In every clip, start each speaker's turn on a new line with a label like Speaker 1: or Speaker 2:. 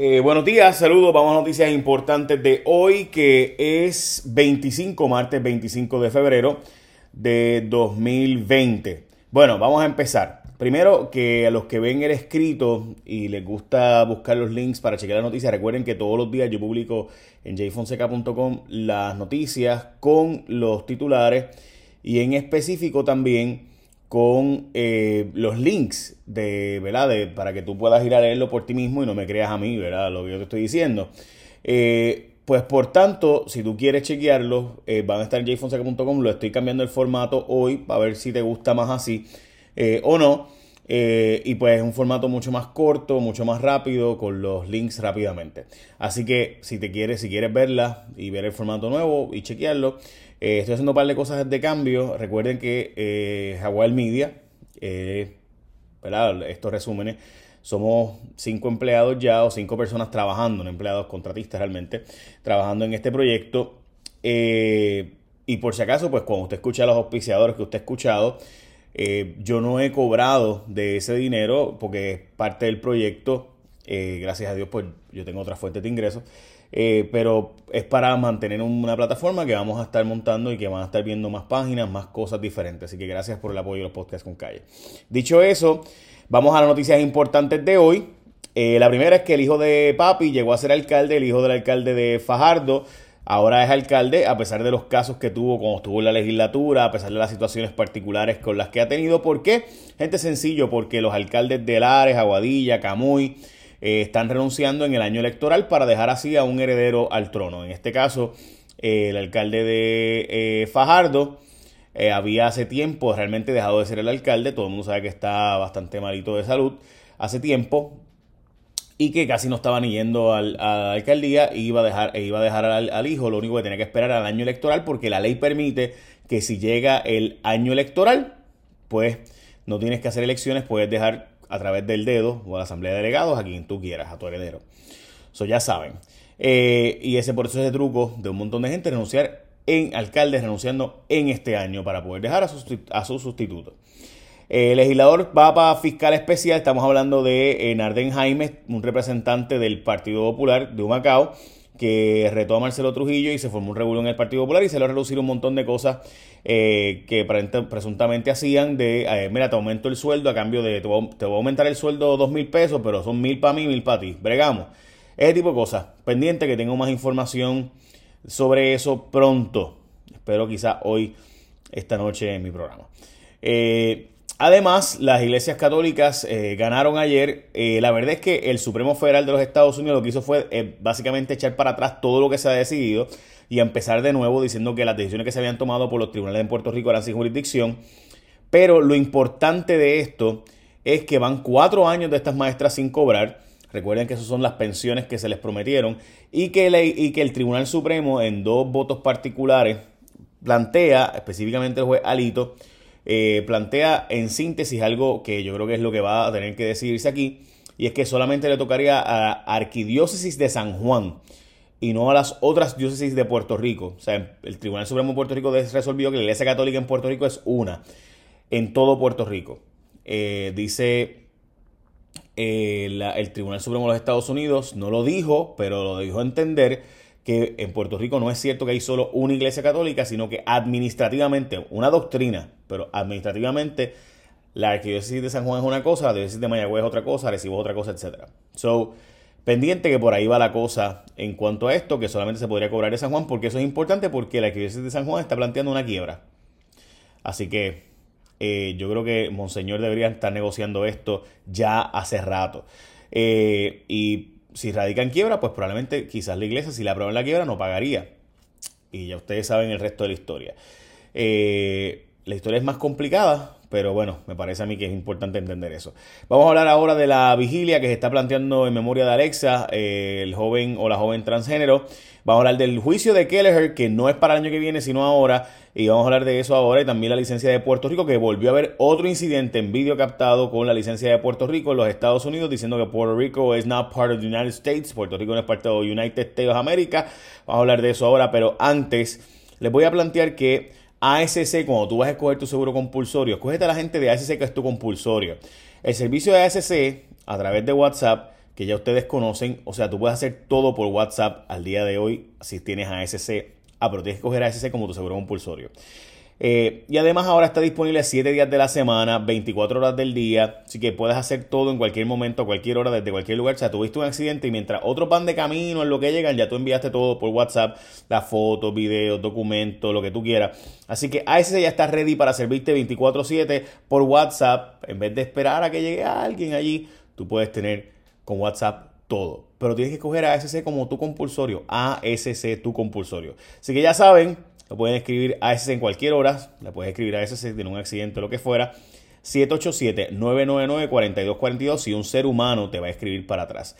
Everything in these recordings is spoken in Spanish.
Speaker 1: Eh, buenos días, saludos, vamos a noticias importantes de hoy que es 25, martes 25 de febrero de 2020. Bueno, vamos a empezar. Primero, que a los que ven el escrito y les gusta buscar los links para chequear las noticias, recuerden que todos los días yo publico en jfonseca.com las noticias con los titulares y en específico también con eh, los links de, ¿verdad? De, para que tú puedas ir a leerlo por ti mismo y no me creas a mí, ¿verdad? Lo que yo te estoy diciendo. Eh, pues por tanto, si tú quieres chequearlo, eh, van a estar en jfonseca.com. Lo estoy cambiando el formato hoy para ver si te gusta más así o no. Y pues es un formato mucho más corto, mucho más rápido, con los links rápidamente. Así que si te quieres, si quieres verla y ver el formato nuevo y chequearlo, eh, estoy haciendo un par de cosas de cambio. Recuerden que eh, Jaguar Media, eh, estos resúmenes, somos cinco empleados ya o cinco personas trabajando, no empleados contratistas realmente, trabajando en este proyecto. y por si acaso, pues cuando usted escucha a los auspiciadores que usted ha escuchado, yo no he cobrado de ese dinero porque es parte del proyecto. gracias a Dios, pues yo tengo otra fuente de ingresos. Eh, pero es para mantener una plataforma que vamos a estar montando y que van a estar viendo más páginas, más cosas diferentes. Así que gracias por el apoyo de los podcasts con calle. Dicho eso, vamos a las noticias importantes de hoy. Eh, la primera es que el hijo de Papi llegó a ser alcalde, el hijo del alcalde de Fajardo. Ahora es alcalde, a pesar de los casos que tuvo cuando estuvo en la legislatura, a pesar de las situaciones particulares con las que ha tenido. ¿Por qué? Gente sencillo, porque los alcaldes de Lares, Aguadilla, Camuy, eh, están renunciando en el año electoral para dejar así a un heredero al trono. En este caso, eh, el alcalde de eh, Fajardo había hace tiempo realmente dejado de ser el alcalde, todo el mundo sabe que está bastante malito de salud, hace tiempo, y que casi no estaba ni yendo a la alcaldía iba a dejar, e iba a dejar al, al, hijo, lo único que tenía que esperar al año electoral porque la ley permite que si llega el año electoral, pues no tienes que hacer elecciones, puedes dejar a través del dedo o a la asamblea de delegados a quien tú quieras, a tu heredero. Eso ya saben. Eh, y ese por eso truco de un montón de gente renunciar en alcaldes renunciando en este año para poder dejar a su, a su sustituto. El legislador va para fiscal especial, estamos hablando de eh, Narden Jaime, un representante del Partido Popular de Humacao, que retó a Marcelo Trujillo y se formó un revuelo en el Partido Popular y se le a reducir un montón de cosas eh, que presuntamente hacían de, eh, mira, te aumento el sueldo a cambio de, te voy, a aumentar el sueldo dos mil pesos, pero son mil para mí, mil para ti. Bregamos. Ese tipo de cosas. Pendiente que tengo más información sobre eso pronto. Espero quizá hoy, esta noche en mi programa. Eh, Además, las iglesias católicas eh, ganaron ayer. Eh, la verdad es que el Supremo Federal de los Estados Unidos lo que hizo fue eh, básicamente echar para atrás todo lo que se ha decidido y empezar de nuevo diciendo que las decisiones que se habían tomado por los tribunales en Puerto Rico eran sin jurisdicción. Pero lo importante de esto es que van cuatro años de estas maestras sin cobrar. Recuerden que esas son las pensiones que se les prometieron y que, y que el Tribunal Supremo en dos votos particulares plantea, específicamente el juez Alito, eh, plantea en síntesis algo que yo creo que es lo que va a tener que decidirse aquí, y es que solamente le tocaría a la Arquidiócesis de San Juan y no a las otras diócesis de Puerto Rico. O sea, el Tribunal Supremo de Puerto Rico resolvió que la Iglesia Católica en Puerto Rico es una, en todo Puerto Rico. Eh, dice eh, el Tribunal Supremo de los Estados Unidos, no lo dijo, pero lo dijo entender que en Puerto Rico no es cierto que hay solo una iglesia católica, sino que administrativamente, una doctrina, pero administrativamente la arquidiócesis de San Juan es una cosa, la diócesis de Mayagüez es otra cosa, Recibo otra cosa, etc. So, pendiente que por ahí va la cosa en cuanto a esto, que solamente se podría cobrar de San Juan, porque eso es importante porque la arquidiócesis de San Juan está planteando una quiebra. Así que eh, yo creo que Monseñor debería estar negociando esto ya hace rato. Eh, y si radica en quiebra, pues probablemente quizás la iglesia, si la aprueba en la quiebra, no pagaría. Y ya ustedes saben el resto de la historia. Eh, la historia es más complicada, pero bueno, me parece a mí que es importante entender eso. Vamos a hablar ahora de la vigilia que se está planteando en memoria de Alexa, eh, el joven o la joven transgénero. Vamos a hablar del juicio de Kelleher, que no es para el año que viene, sino ahora. Y vamos a hablar de eso ahora. Y también la licencia de Puerto Rico, que volvió a haber otro incidente en vídeo captado con la licencia de Puerto Rico en los Estados Unidos, diciendo que Puerto Rico es not part of the United States. Puerto Rico no es parte de United States of America. Vamos a hablar de eso ahora. Pero antes, les voy a plantear que ASC, cuando tú vas a escoger tu seguro compulsorio, escógete a la gente de ASC que es tu compulsorio. El servicio de ASC, a través de WhatsApp, que ya ustedes conocen. O sea, tú puedes hacer todo por WhatsApp al día de hoy si tienes ASC. Ah, pero tienes que coger ASC como tu seguro compulsorio. Eh, y además ahora está disponible 7 días de la semana, 24 horas del día, así que puedes hacer todo en cualquier momento, a cualquier hora, desde cualquier lugar. O sea, tuviste un accidente y mientras otros van de camino en lo que llegan, ya tú enviaste todo por WhatsApp, las fotos, videos, documentos, lo que tú quieras. Así que ASC ya está ready para servirte 24/7 por WhatsApp. En vez de esperar a que llegue alguien allí, tú puedes tener con WhatsApp todo. Pero tienes que escoger ASC como tu compulsorio. ASC tu compulsorio. Así que ya saben, lo pueden escribir a en cualquier hora. Le puedes escribir a si tiene un accidente o lo que fuera. 787-999-4242 si un ser humano te va a escribir para atrás.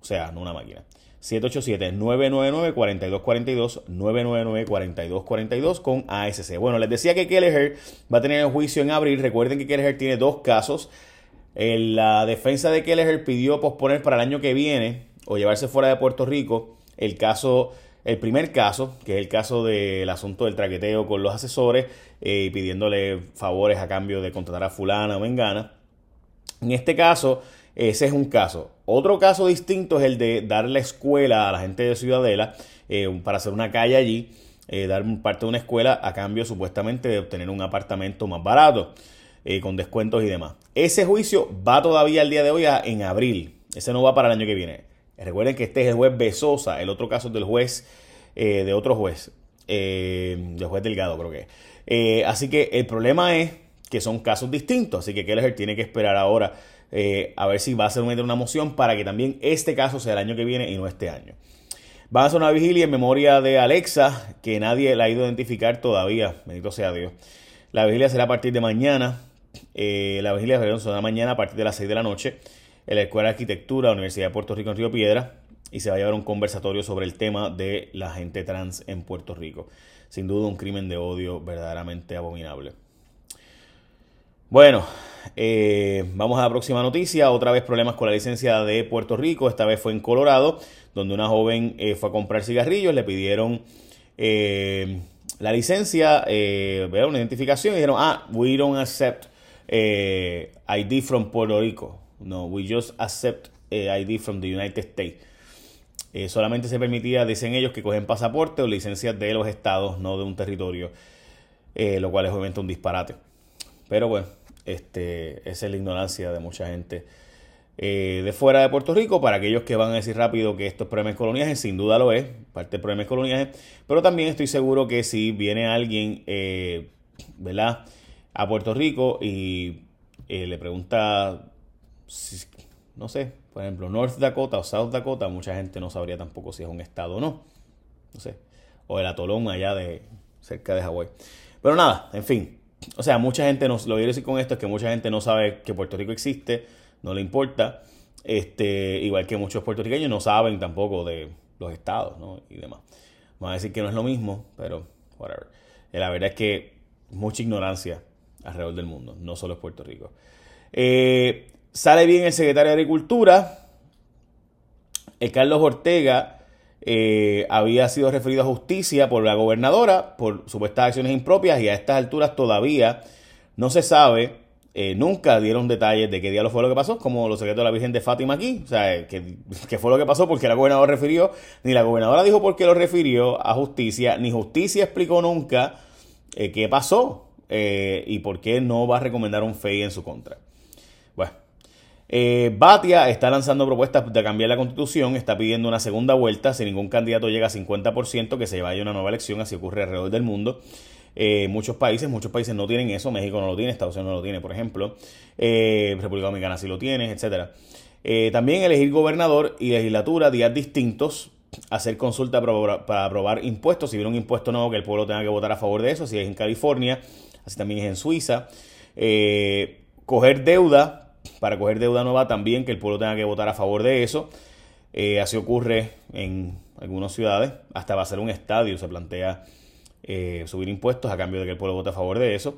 Speaker 1: O sea, no una máquina. 787-999-4242, 999-4242 con ASC. Bueno, les decía que Kelleher va a tener el juicio en abril. Recuerden que Kelleher tiene dos casos. La defensa de Kelleher pidió posponer para el año que viene o llevarse fuera de Puerto Rico el caso el primer caso, que es el caso del asunto del traqueteo con los asesores y eh, pidiéndole favores a cambio de contratar a fulana o mengana. En este caso, ese es un caso. Otro caso distinto es el de dar la escuela a la gente de Ciudadela eh, para hacer una calle allí, eh, dar parte de una escuela a cambio supuestamente de obtener un apartamento más barato, con descuentos y demás. Ese juicio va todavía el día de hoy en abril. Ese no va para el año que viene. Recuerden que este es el juez Besosa, el otro caso del juez, eh, de otro juez, eh, del juez Delgado creo que. Eh, así que el problema es que son casos distintos, así que Keller tiene que esperar ahora a ver si va a hacer una moción para que también este caso sea el año que viene y no este año. Van a hacer una vigilia en memoria de Alexa, que nadie la ha ido a identificar todavía, bendito sea Dios. La vigilia será a partir de mañana, la vigilia será mañana a partir de las 6 de la noche en la Escuela de Arquitectura Universidad de Puerto Rico en Río Piedra y se va a llevar un conversatorio sobre el tema de la gente trans en Puerto Rico. Sin duda un crimen de odio verdaderamente abominable. Bueno, eh, vamos a la próxima noticia. Otra vez problemas con la licencia de Puerto Rico. Esta vez fue en Colorado, donde una joven eh, fue a comprar cigarrillos. Le pidieron eh, la licencia, una identificación y dijeron, ah, we don't accept ID from Puerto Rico. No, we just accept ID from the United States. Eh, solamente se permitía, dicen ellos, que cogen pasaporte o licencias de los estados, no de un territorio, eh, lo cual es obviamente un disparate. Pero bueno, este, esa es la ignorancia de mucha gente eh, de fuera de Puerto Rico. Para aquellos que van a decir rápido que esto es problema de coloniaje, sin duda lo es, parte del problema de coloniaje. Pero también estoy seguro que si viene alguien, ¿verdad?, a Puerto Rico y le pregunta no sé, por ejemplo, North Dakota o South Dakota, mucha gente no sabría tampoco si es un estado o no. No sé. O el atolón allá de cerca de Hawái. Pero nada, en fin. O sea, mucha gente no, lo quiero decir con esto es que mucha gente no sabe que Puerto Rico existe, no le importa. Este, igual que muchos puertorriqueños no saben tampoco de los estados, ¿no? Y demás. Vamos a decir que no es lo mismo, pero whatever. Eh, la verdad es que mucha ignorancia alrededor del mundo, no solo es Puerto Rico. Eh, Sale bien el secretario de Agricultura. El Carlos Ortega eh, había sido referido a justicia por la gobernadora por supuestas acciones impropias y a estas alturas todavía no se sabe, eh, nunca dieron detalles de qué día lo fue lo que pasó, como los secretos de la Virgen de Fátima aquí, o sea, que, fue lo que pasó porque la gobernadora refirió, ni la gobernadora dijo por qué lo refirió a justicia, ni justicia explicó nunca eh, qué pasó y por qué no va a recomendar un FEI en su contra. Eh, Batia está lanzando propuestas de cambiar la constitución, está pidiendo una segunda vuelta, si ningún candidato llega a 50%, que se vaya a una nueva elección, así ocurre alrededor del mundo. Eh, muchos países, muchos países no tienen eso, México no lo tiene, Estados Unidos no lo tiene, por ejemplo, eh, República Dominicana sí lo tiene, etc. también elegir gobernador y legislatura días distintos, hacer consulta para aprobar, impuestos, si viene un impuesto nuevo que el pueblo tenga que votar a favor de eso, si es en California, así también es en Suiza, coger deuda para coger deuda nueva también que el pueblo tenga que votar a favor de eso. Eh, así ocurre en algunas ciudades. Hasta va a ser un estadio, se plantea eh, subir impuestos a cambio de que el pueblo vote a favor de eso.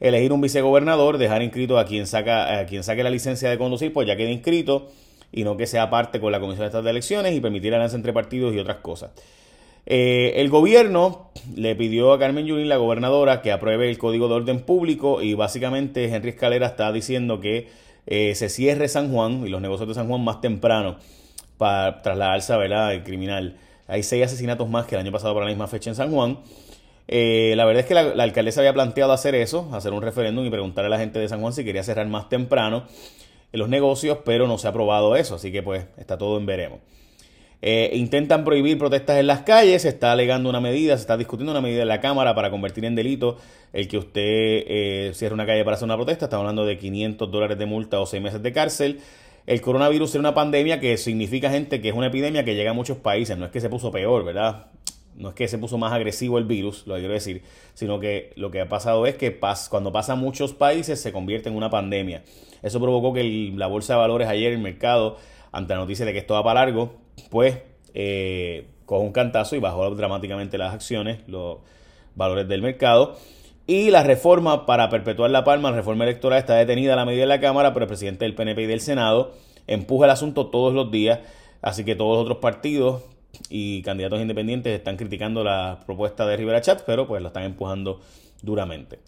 Speaker 1: Elegir un vicegobernador, dejar inscrito a quien, saca, a quien saque la licencia de conducir, pues ya quede inscrito y no que sea parte con la Comisión de Estado de Elecciones y permitir alianza entre partidos y otras cosas. Eh, el gobierno le pidió a Carmen Yulín, la gobernadora, que apruebe el Código de Orden Público y básicamente Henry Escalera está diciendo que eh, se cierre San Juan y los negocios de San Juan más temprano para trasladarse ¿verdad? el criminal. Hay seis asesinatos más que el año pasado por la misma fecha en San Juan. Eh, la verdad es que la, la, alcaldesa había planteado hacer eso, hacer un referéndum y preguntarle a la gente de San Juan si quería cerrar más temprano los negocios, pero no se ha aprobado eso, así que pues está todo en veremos. Eh, intentan prohibir protestas en las calles, se está alegando una medida, se está discutiendo una medida en la Cámara para convertir en delito el que usted eh, cierre una calle para hacer una protesta. Estamos hablando de 500 dólares de multa o 6 meses de cárcel. El coronavirus es una pandemia que significa, gente, que es una epidemia que llega a muchos países. No es que se puso peor, ¿verdad? No es que se puso más agresivo el virus, lo quiero decir, sino que lo que ha pasado es que cuando pasa a muchos países se convierte en una pandemia. Eso provocó que la bolsa de valores ayer, el mercado, ante la noticia de que esto va para largo, pues eh, coge un cantazo y bajó dramáticamente las acciones, los valores del mercado. Y la reforma para perpetuar la palma, la reforma electoral, está detenida a la medida de la Cámara, pero el presidente del PNP y del Senado empuja el asunto todos los días. Así que todos los otros partidos y candidatos independientes están criticando la propuesta de Rivera Chat, pero pues la están empujando duramente.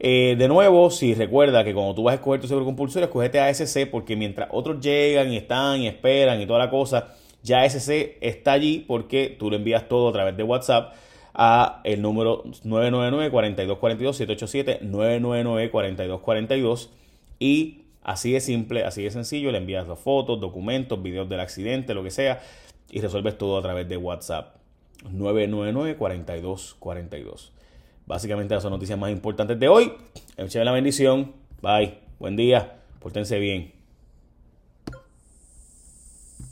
Speaker 1: Eh, de nuevo, si recuerda que cuando tú vas a escoger tu seguro compulsorio, escogete ASC porque mientras otros llegan y están y esperan y toda la cosa, ya ASC está allí porque tú lo envías todo a través de WhatsApp a el número 999-4242-787, 999-4242 y así de simple, así de sencillo, le envías las fotos, documentos, videos del accidente, lo que sea y resuelves todo a través de WhatsApp 999-4242. Básicamente esas son noticias más importantes de hoy. Echen la bendición. Bye. Buen día. Pórtense bien.